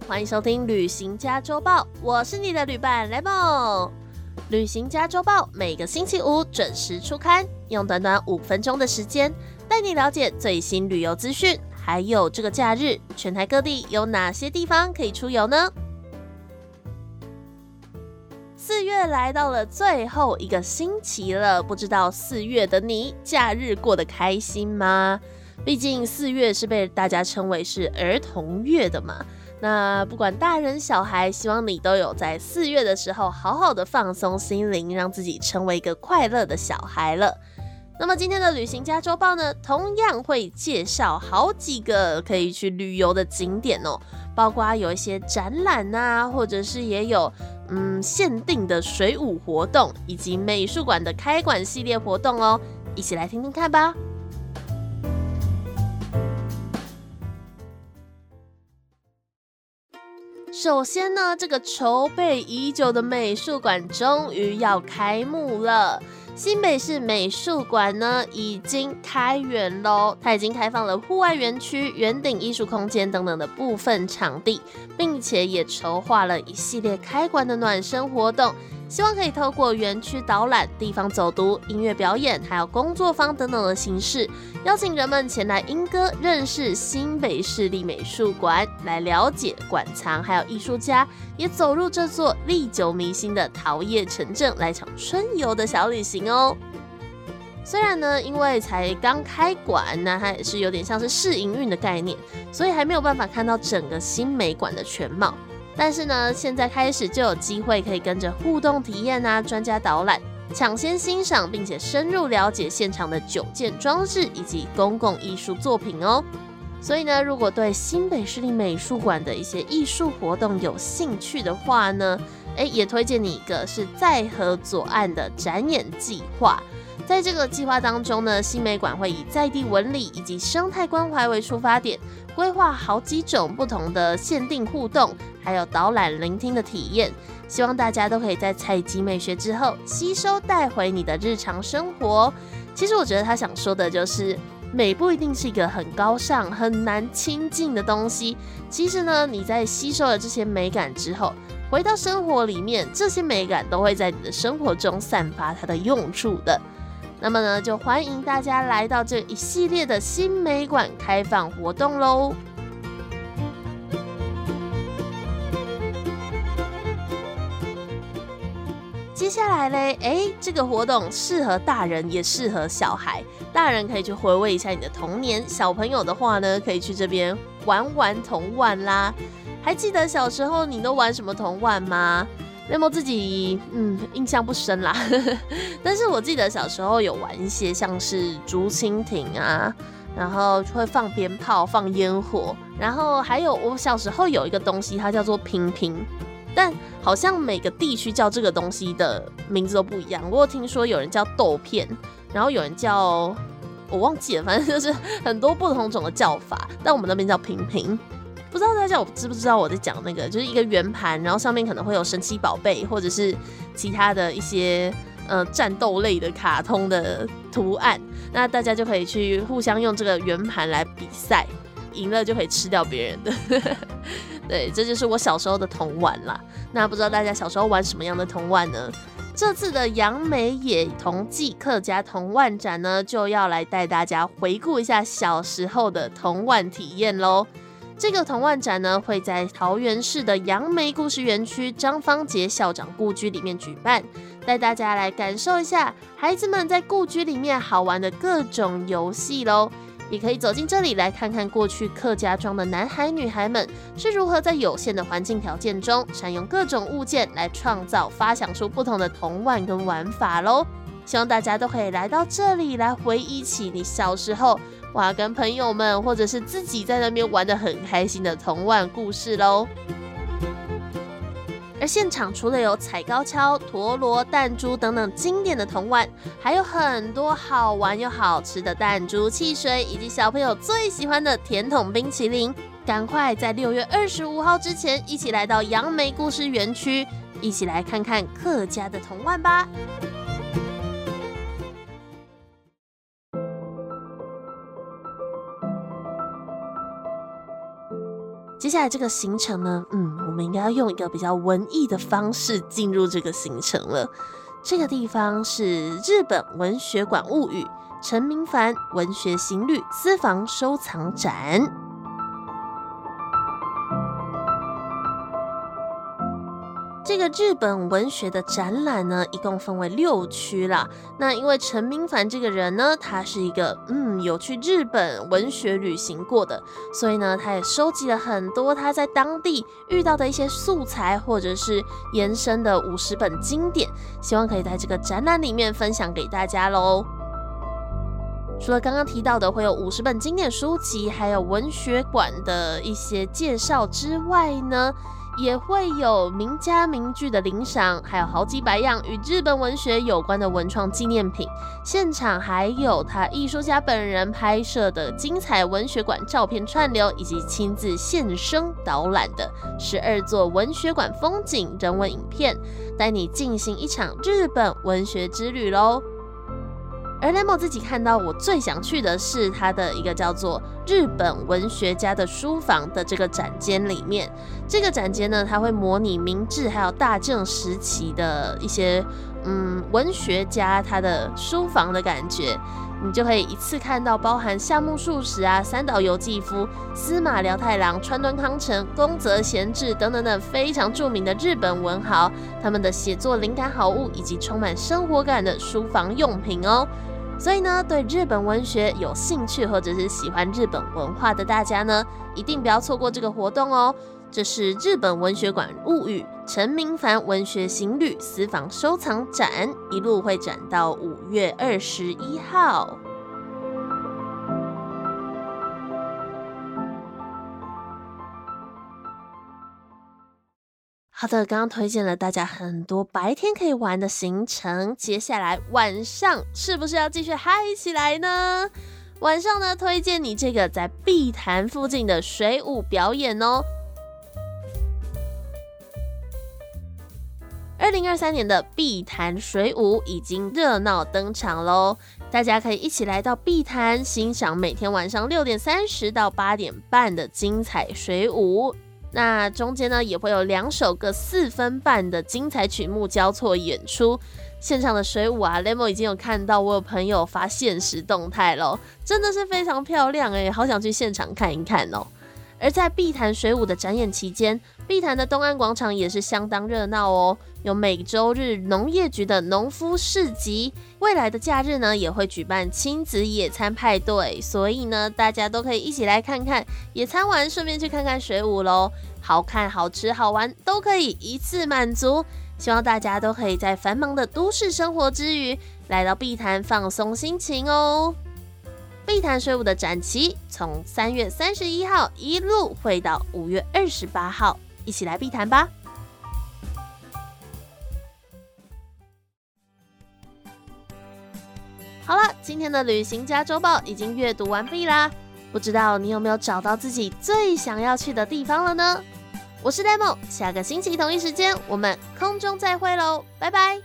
欢迎收听《旅行家周报》，我是你的旅伴 Lemon。《旅行家周报》每个星期五准时出刊，用短短五分钟的时间带你了解最新旅游资讯，还有这个假日全台各地有哪些地方可以出游呢？四月来到了最后一个星期了，不知道四月的你假日过得开心吗？毕竟四月是被大家称为是儿童月的嘛。那不管大人小孩，希望你都有在四月的时候好好的放松心灵，让自己成为一个快乐的小孩了。那么今天的旅行家周报呢，同样会介绍好几个可以去旅游的景点哦，包括有一些展览呐，或者是也有嗯限定的水舞活动，以及美术馆的开馆系列活动哦，一起来听听看吧。首先呢，这个筹备已久的美术馆终于要开幕了。新北市美术馆呢已经开园喽，它已经开放了户外园区、圆顶艺术空间等等的部分场地，并且也筹划了一系列开馆的暖身活动。希望可以透过园区导览、地方走读、音乐表演，还有工作坊等等的形式，邀请人们前来莺歌，认识新北市立美术馆，来了解馆藏，还有艺术家，也走入这座历久弥新的桃叶城镇，来场春游的小旅行哦。虽然呢，因为才刚开馆，那它也是有点像是试营运的概念，所以还没有办法看到整个新美馆的全貌。但是呢，现在开始就有机会可以跟着互动体验啊，专家导览，抢先欣赏，并且深入了解现场的九件装置以及公共艺术作品哦。所以呢，如果对新北市立美术馆的一些艺术活动有兴趣的话呢，诶，也推荐你一个是在河左岸的展演计划。在这个计划当中呢，新美馆会以在地纹理以及生态关怀为出发点，规划好几种不同的限定互动，还有导览聆听的体验。希望大家都可以在采集美学之后，吸收带回你的日常生活。其实我觉得他想说的就是，美不一定是一个很高尚、很难亲近的东西。其实呢，你在吸收了这些美感之后，回到生活里面，这些美感都会在你的生活中散发它的用处的。那么呢，就欢迎大家来到这一系列的新美馆开放活动喽。接下来嘞，哎，这个活动适合大人，也适合小孩。大人可以去回味一下你的童年，小朋友的话呢，可以去这边玩玩童玩啦。还记得小时候你都玩什么童玩吗？那么自己嗯印象不深啦，但是我记得小时候有玩一些像是竹蜻蜓啊，然后会放鞭炮、放烟火，然后还有我小时候有一个东西，它叫做平平，但好像每个地区叫这个东西的名字都不一样。我有听说有人叫豆片，然后有人叫我忘记了，反正就是很多不同种的叫法，但我们那边叫平平。不知道大家有知不知道我在讲那个，就是一个圆盘，然后上面可能会有神奇宝贝或者是其他的一些呃战斗类的卡通的图案，那大家就可以去互相用这个圆盘来比赛，赢了就可以吃掉别人的。对，这就是我小时候的童玩啦。那不知道大家小时候玩什么样的童玩呢？这次的杨梅野童记客家童玩展呢，就要来带大家回顾一下小时候的童玩体验喽。这个童玩展呢，会在桃园市的杨梅故事园区张芳杰校长故居里面举办，带大家来感受一下孩子们在故居里面好玩的各种游戏喽。也可以走进这里来看看过去客家庄的男孩女孩们是如何在有限的环境条件中，善用各种物件来创造、发想出不同的童玩跟玩法喽。希望大家都可以来到这里来回忆起你小时候。哇，跟朋友们或者是自己在那边玩的很开心的童玩故事喽。而现场除了有踩高跷、陀螺、弹珠等等经典的童玩，还有很多好玩又好吃的弹珠汽水，以及小朋友最喜欢的甜筒冰淇淋。赶快在六月二十五号之前，一起来到杨梅故事园区，一起来看看客家的童玩吧。下来这个行程呢，嗯，我们应该要用一个比较文艺的方式进入这个行程了。这个地方是日本文学馆物语陈明凡文学行旅私房收藏展。这个日本文学的展览呢，一共分为六区啦。那因为陈明凡这个人呢，他是一个嗯有去日本文学旅行过的，所以呢，他也收集了很多他在当地遇到的一些素材，或者是延伸的五十本经典，希望可以在这个展览里面分享给大家喽。除了刚刚提到的会有五十本经典书籍，还有文学馆的一些介绍之外呢。也会有名家名句的领赏，还有好几百样与日本文学有关的文创纪念品。现场还有他艺术家本人拍摄的精彩文学馆照片串流，以及亲自现身导览的十二座文学馆风景人文影片，带你进行一场日本文学之旅喽。而 Lemo 自己看到，我最想去的是他的一个叫做“日本文学家的书房”的这个展间里面。这个展间呢，它会模拟明治还有大正时期的一些嗯文学家他的书房的感觉。你就可以一次看到包含夏目漱石啊、三岛由纪夫、司马辽太郎、川端康成、宫泽贤治等等等非常著名的日本文豪他们的写作灵感好物，以及充满生活感的书房用品哦。所以呢，对日本文学有兴趣或者是喜欢日本文化的大家呢，一定不要错过这个活动哦。这是日本文学馆物语陈明凡文学行旅私房收藏展，一路会展到五月二十一号。好的，刚刚推荐了大家很多白天可以玩的行程，接下来晚上是不是要继续嗨起来呢？晚上呢，推荐你这个在碧潭附近的水舞表演哦。二零二三年的碧潭水舞已经热闹登场喽，大家可以一起来到碧潭欣赏每天晚上六点三十到八点半的精彩水舞。那中间呢，也会有两首各四分半的精彩曲目交错演出。现场的水舞啊，Lemo 已经有看到，我有朋友发现实动态喽，真的是非常漂亮哎，好想去现场看一看哦。而在碧潭水舞的展演期间，碧潭的东岸广场也是相当热闹哦，有每周日农业局的农夫市集，未来的假日呢也会举办亲子野餐派对，所以呢大家都可以一起来看看野餐完，顺便去看看水舞喽，好看、好吃、好玩都可以一次满足。希望大家都可以在繁忙的都市生活之余，来到碧潭放松心情哦。碧潭税务的展期从三月三十一号一路会到五月二十八号，一起来碧潭吧！好了，今天的旅行家周报已经阅读完毕啦，不知道你有没有找到自己最想要去的地方了呢？我是 Demo，下个星期同一时间我们空中再会喽，拜拜！